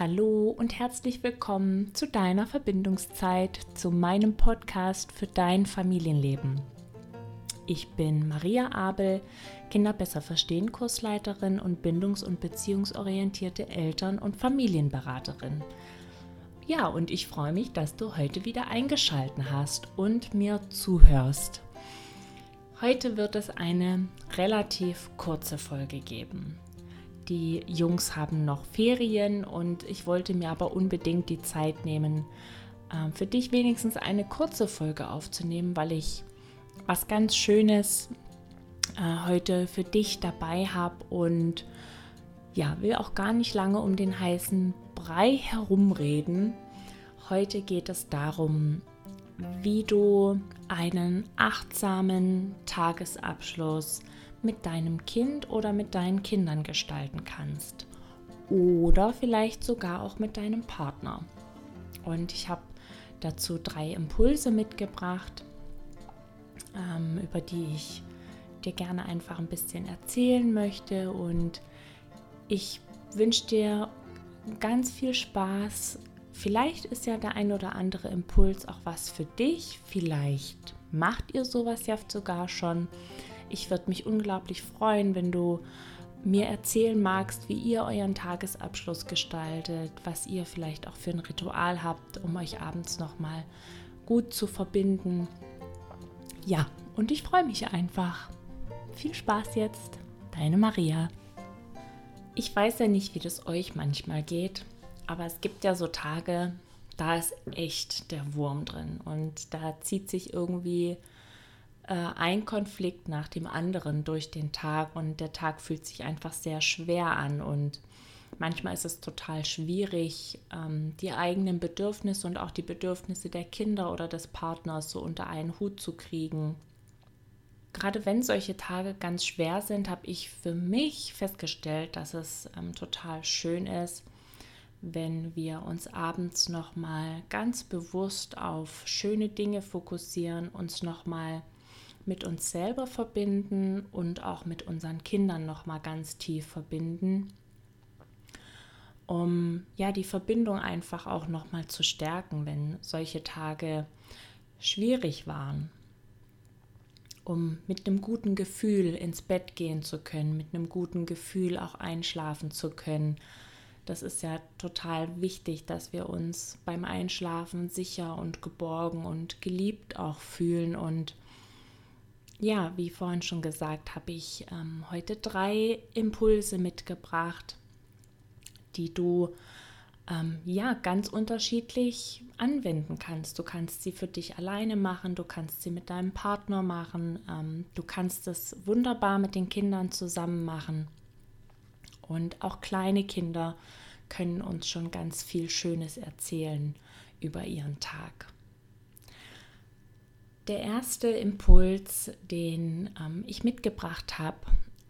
Hallo und herzlich willkommen zu deiner Verbindungszeit, zu meinem Podcast für dein Familienleben. Ich bin Maria Abel, Kinder besser verstehen Kursleiterin und bindungs- und beziehungsorientierte Eltern- und Familienberaterin. Ja, und ich freue mich, dass du heute wieder eingeschalten hast und mir zuhörst. Heute wird es eine relativ kurze Folge geben. Die Jungs haben noch Ferien und ich wollte mir aber unbedingt die Zeit nehmen, äh, für dich wenigstens eine kurze Folge aufzunehmen, weil ich was ganz Schönes äh, heute für dich dabei habe und ja, will auch gar nicht lange um den heißen Brei herumreden. Heute geht es darum, wie du einen achtsamen Tagesabschluss mit deinem Kind oder mit deinen Kindern gestalten kannst. Oder vielleicht sogar auch mit deinem Partner. Und ich habe dazu drei Impulse mitgebracht, ähm, über die ich dir gerne einfach ein bisschen erzählen möchte. Und ich wünsche dir ganz viel Spaß. Vielleicht ist ja der ein oder andere Impuls auch was für dich. Vielleicht macht ihr sowas ja sogar schon. Ich würde mich unglaublich freuen, wenn du mir erzählen magst, wie ihr euren Tagesabschluss gestaltet, was ihr vielleicht auch für ein Ritual habt, um euch abends nochmal gut zu verbinden. Ja, und ich freue mich einfach. Viel Spaß jetzt, deine Maria. Ich weiß ja nicht, wie das euch manchmal geht, aber es gibt ja so Tage, da ist echt der Wurm drin und da zieht sich irgendwie äh, ein Konflikt nach dem anderen durch den Tag und der Tag fühlt sich einfach sehr schwer an und manchmal ist es total schwierig, ähm, die eigenen Bedürfnisse und auch die Bedürfnisse der Kinder oder des Partners so unter einen Hut zu kriegen. Gerade wenn solche Tage ganz schwer sind, habe ich für mich festgestellt, dass es ähm, total schön ist, wenn wir uns abends nochmal ganz bewusst auf schöne Dinge fokussieren, uns nochmal mit uns selber verbinden und auch mit unseren Kindern noch mal ganz tief verbinden, um ja die Verbindung einfach auch noch mal zu stärken, wenn solche Tage schwierig waren, um mit einem guten Gefühl ins Bett gehen zu können, mit einem guten Gefühl auch einschlafen zu können. Das ist ja total wichtig, dass wir uns beim Einschlafen sicher und geborgen und geliebt auch fühlen und ja, wie vorhin schon gesagt, habe ich ähm, heute drei Impulse mitgebracht, die du ähm, ja ganz unterschiedlich anwenden kannst. Du kannst sie für dich alleine machen, du kannst sie mit deinem Partner machen, ähm, du kannst es wunderbar mit den Kindern zusammen machen. Und auch kleine Kinder können uns schon ganz viel Schönes erzählen über ihren Tag. Der erste Impuls, den ähm, ich mitgebracht habe,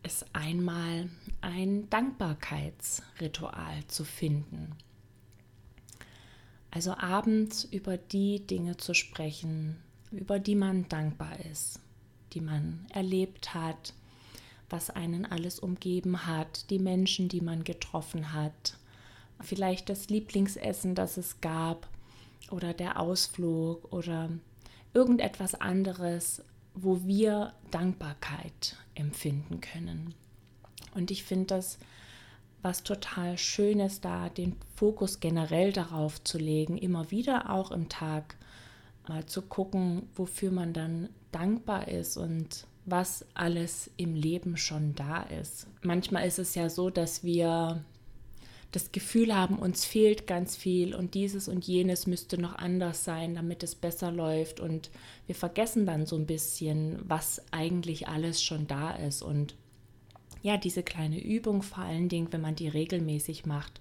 ist einmal ein Dankbarkeitsritual zu finden. Also abends über die Dinge zu sprechen, über die man dankbar ist, die man erlebt hat, was einen alles umgeben hat, die Menschen, die man getroffen hat, vielleicht das Lieblingsessen, das es gab oder der Ausflug oder irgendetwas anderes, wo wir Dankbarkeit empfinden können. Und ich finde das was total Schönes, da den Fokus generell darauf zu legen, immer wieder auch im Tag mal zu gucken, wofür man dann dankbar ist und was alles im Leben schon da ist. Manchmal ist es ja so, dass wir das Gefühl haben, uns fehlt ganz viel und dieses und jenes müsste noch anders sein, damit es besser läuft. Und wir vergessen dann so ein bisschen, was eigentlich alles schon da ist. Und ja, diese kleine Übung, vor allen Dingen, wenn man die regelmäßig macht,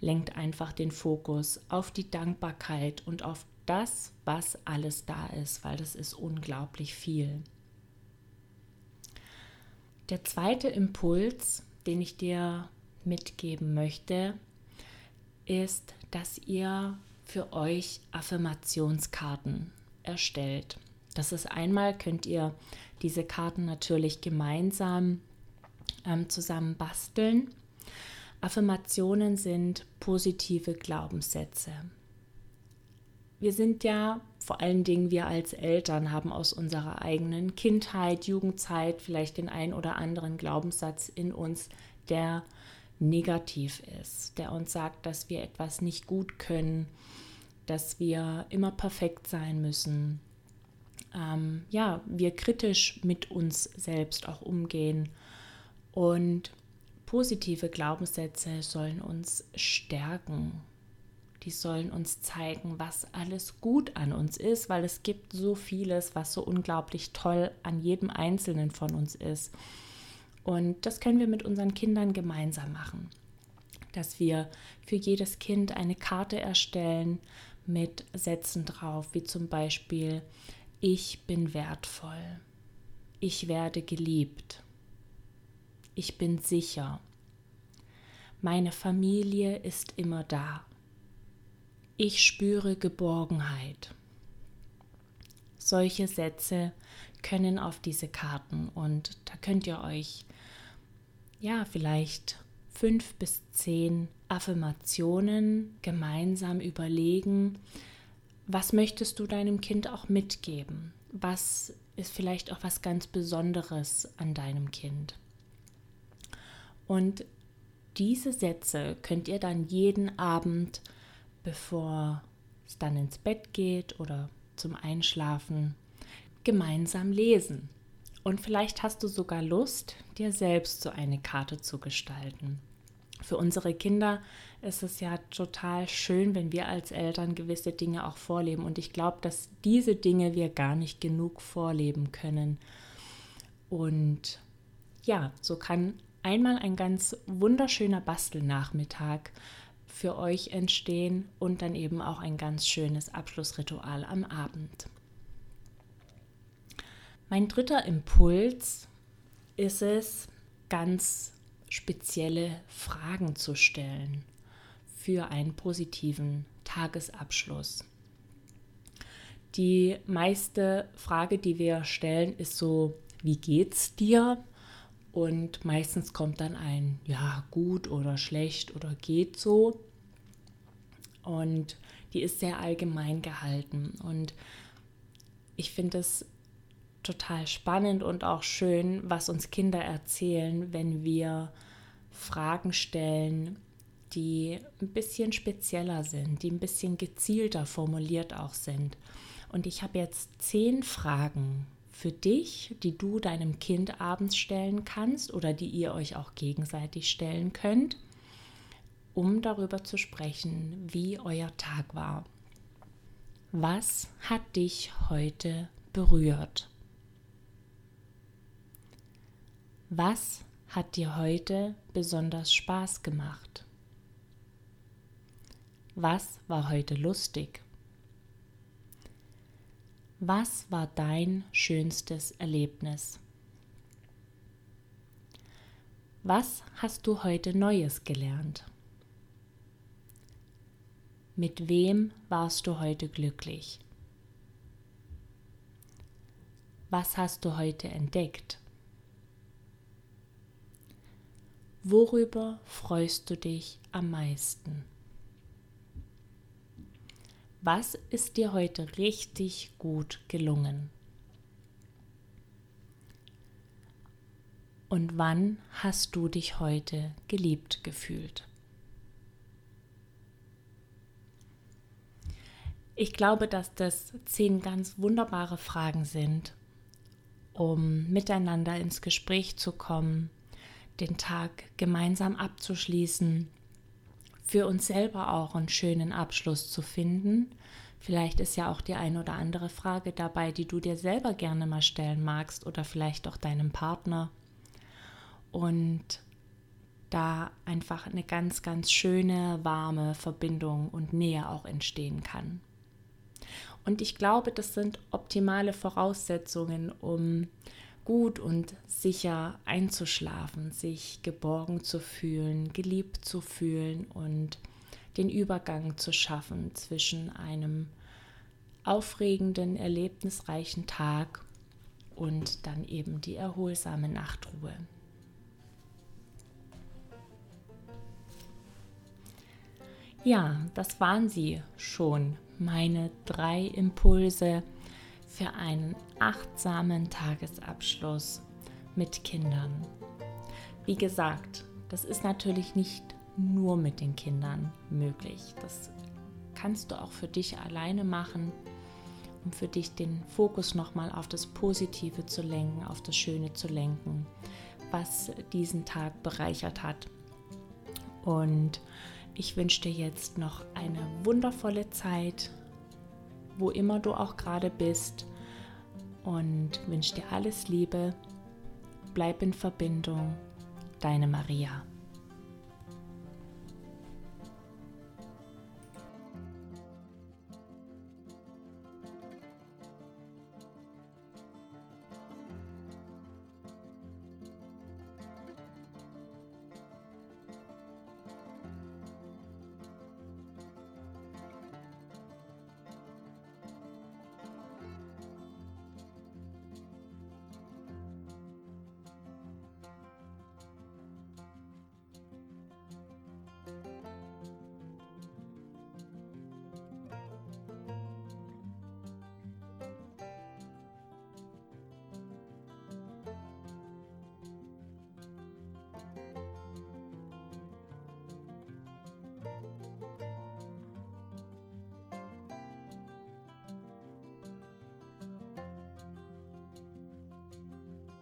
lenkt einfach den Fokus auf die Dankbarkeit und auf das, was alles da ist, weil das ist unglaublich viel. Der zweite Impuls, den ich dir mitgeben möchte, ist, dass ihr für euch Affirmationskarten erstellt. Das ist einmal, könnt ihr diese Karten natürlich gemeinsam ähm, zusammen basteln. Affirmationen sind positive Glaubenssätze. Wir sind ja, vor allen Dingen wir als Eltern, haben aus unserer eigenen Kindheit, Jugendzeit vielleicht den ein oder anderen Glaubenssatz in uns, der negativ ist, der uns sagt, dass wir etwas nicht gut können, dass wir immer perfekt sein müssen. Ähm, ja, wir kritisch mit uns selbst auch umgehen. Und positive Glaubenssätze sollen uns stärken. Die sollen uns zeigen, was alles gut an uns ist, weil es gibt so vieles, was so unglaublich toll an jedem Einzelnen von uns ist. Und das können wir mit unseren Kindern gemeinsam machen. Dass wir für jedes Kind eine Karte erstellen mit Sätzen drauf, wie zum Beispiel, ich bin wertvoll, ich werde geliebt, ich bin sicher, meine Familie ist immer da, ich spüre Geborgenheit. Solche Sätze können auf diese Karten und da könnt ihr euch ja vielleicht fünf bis zehn Affirmationen gemeinsam überlegen, was möchtest du deinem Kind auch mitgeben? Was ist vielleicht auch was ganz Besonderes an deinem Kind? Und diese Sätze könnt ihr dann jeden Abend, bevor es dann ins Bett geht oder zum Einschlafen, gemeinsam lesen. Und vielleicht hast du sogar Lust, dir selbst so eine Karte zu gestalten. Für unsere Kinder ist es ja total schön, wenn wir als Eltern gewisse Dinge auch vorleben. Und ich glaube, dass diese Dinge wir gar nicht genug vorleben können. Und ja, so kann einmal ein ganz wunderschöner Bastelnachmittag für euch entstehen und dann eben auch ein ganz schönes Abschlussritual am Abend. Mein dritter Impuls ist es, ganz spezielle Fragen zu stellen für einen positiven Tagesabschluss. Die meiste Frage, die wir stellen, ist so, wie geht's dir? Und meistens kommt dann ein ja, gut oder schlecht oder geht so. Und die ist sehr allgemein gehalten. Und ich finde es total spannend und auch schön, was uns Kinder erzählen, wenn wir Fragen stellen, die ein bisschen spezieller sind, die ein bisschen gezielter formuliert auch sind. Und ich habe jetzt zehn Fragen für dich, die du deinem Kind abends stellen kannst oder die ihr euch auch gegenseitig stellen könnt, um darüber zu sprechen, wie euer Tag war. Was hat dich heute berührt? Was hat dir heute besonders Spaß gemacht? Was war heute lustig? Was war dein schönstes Erlebnis? Was hast du heute Neues gelernt? Mit wem warst du heute glücklich? Was hast du heute entdeckt? Worüber freust du dich am meisten? Was ist dir heute richtig gut gelungen? Und wann hast du dich heute geliebt gefühlt? Ich glaube, dass das zehn ganz wunderbare Fragen sind, um miteinander ins Gespräch zu kommen, den Tag gemeinsam abzuschließen, für uns selber auch einen schönen Abschluss zu finden. Vielleicht ist ja auch die eine oder andere Frage dabei, die du dir selber gerne mal stellen magst oder vielleicht auch deinem Partner. Und da einfach eine ganz, ganz schöne, warme Verbindung und Nähe auch entstehen kann. Und ich glaube, das sind optimale Voraussetzungen, um gut und sicher einzuschlafen, sich geborgen zu fühlen, geliebt zu fühlen und den Übergang zu schaffen zwischen einem aufregenden, erlebnisreichen Tag und dann eben die erholsame Nachtruhe. Ja, das waren sie schon, meine drei Impulse für einen achtsamen Tagesabschluss mit Kindern. Wie gesagt, das ist natürlich nicht nur mit den Kindern möglich. Das kannst du auch für dich alleine machen, um für dich den Fokus nochmal auf das Positive zu lenken, auf das Schöne zu lenken, was diesen Tag bereichert hat. Und ich wünsche dir jetzt noch eine wundervolle Zeit, wo immer du auch gerade bist. Und wünsche dir alles Liebe. Bleib in Verbindung. Deine Maria.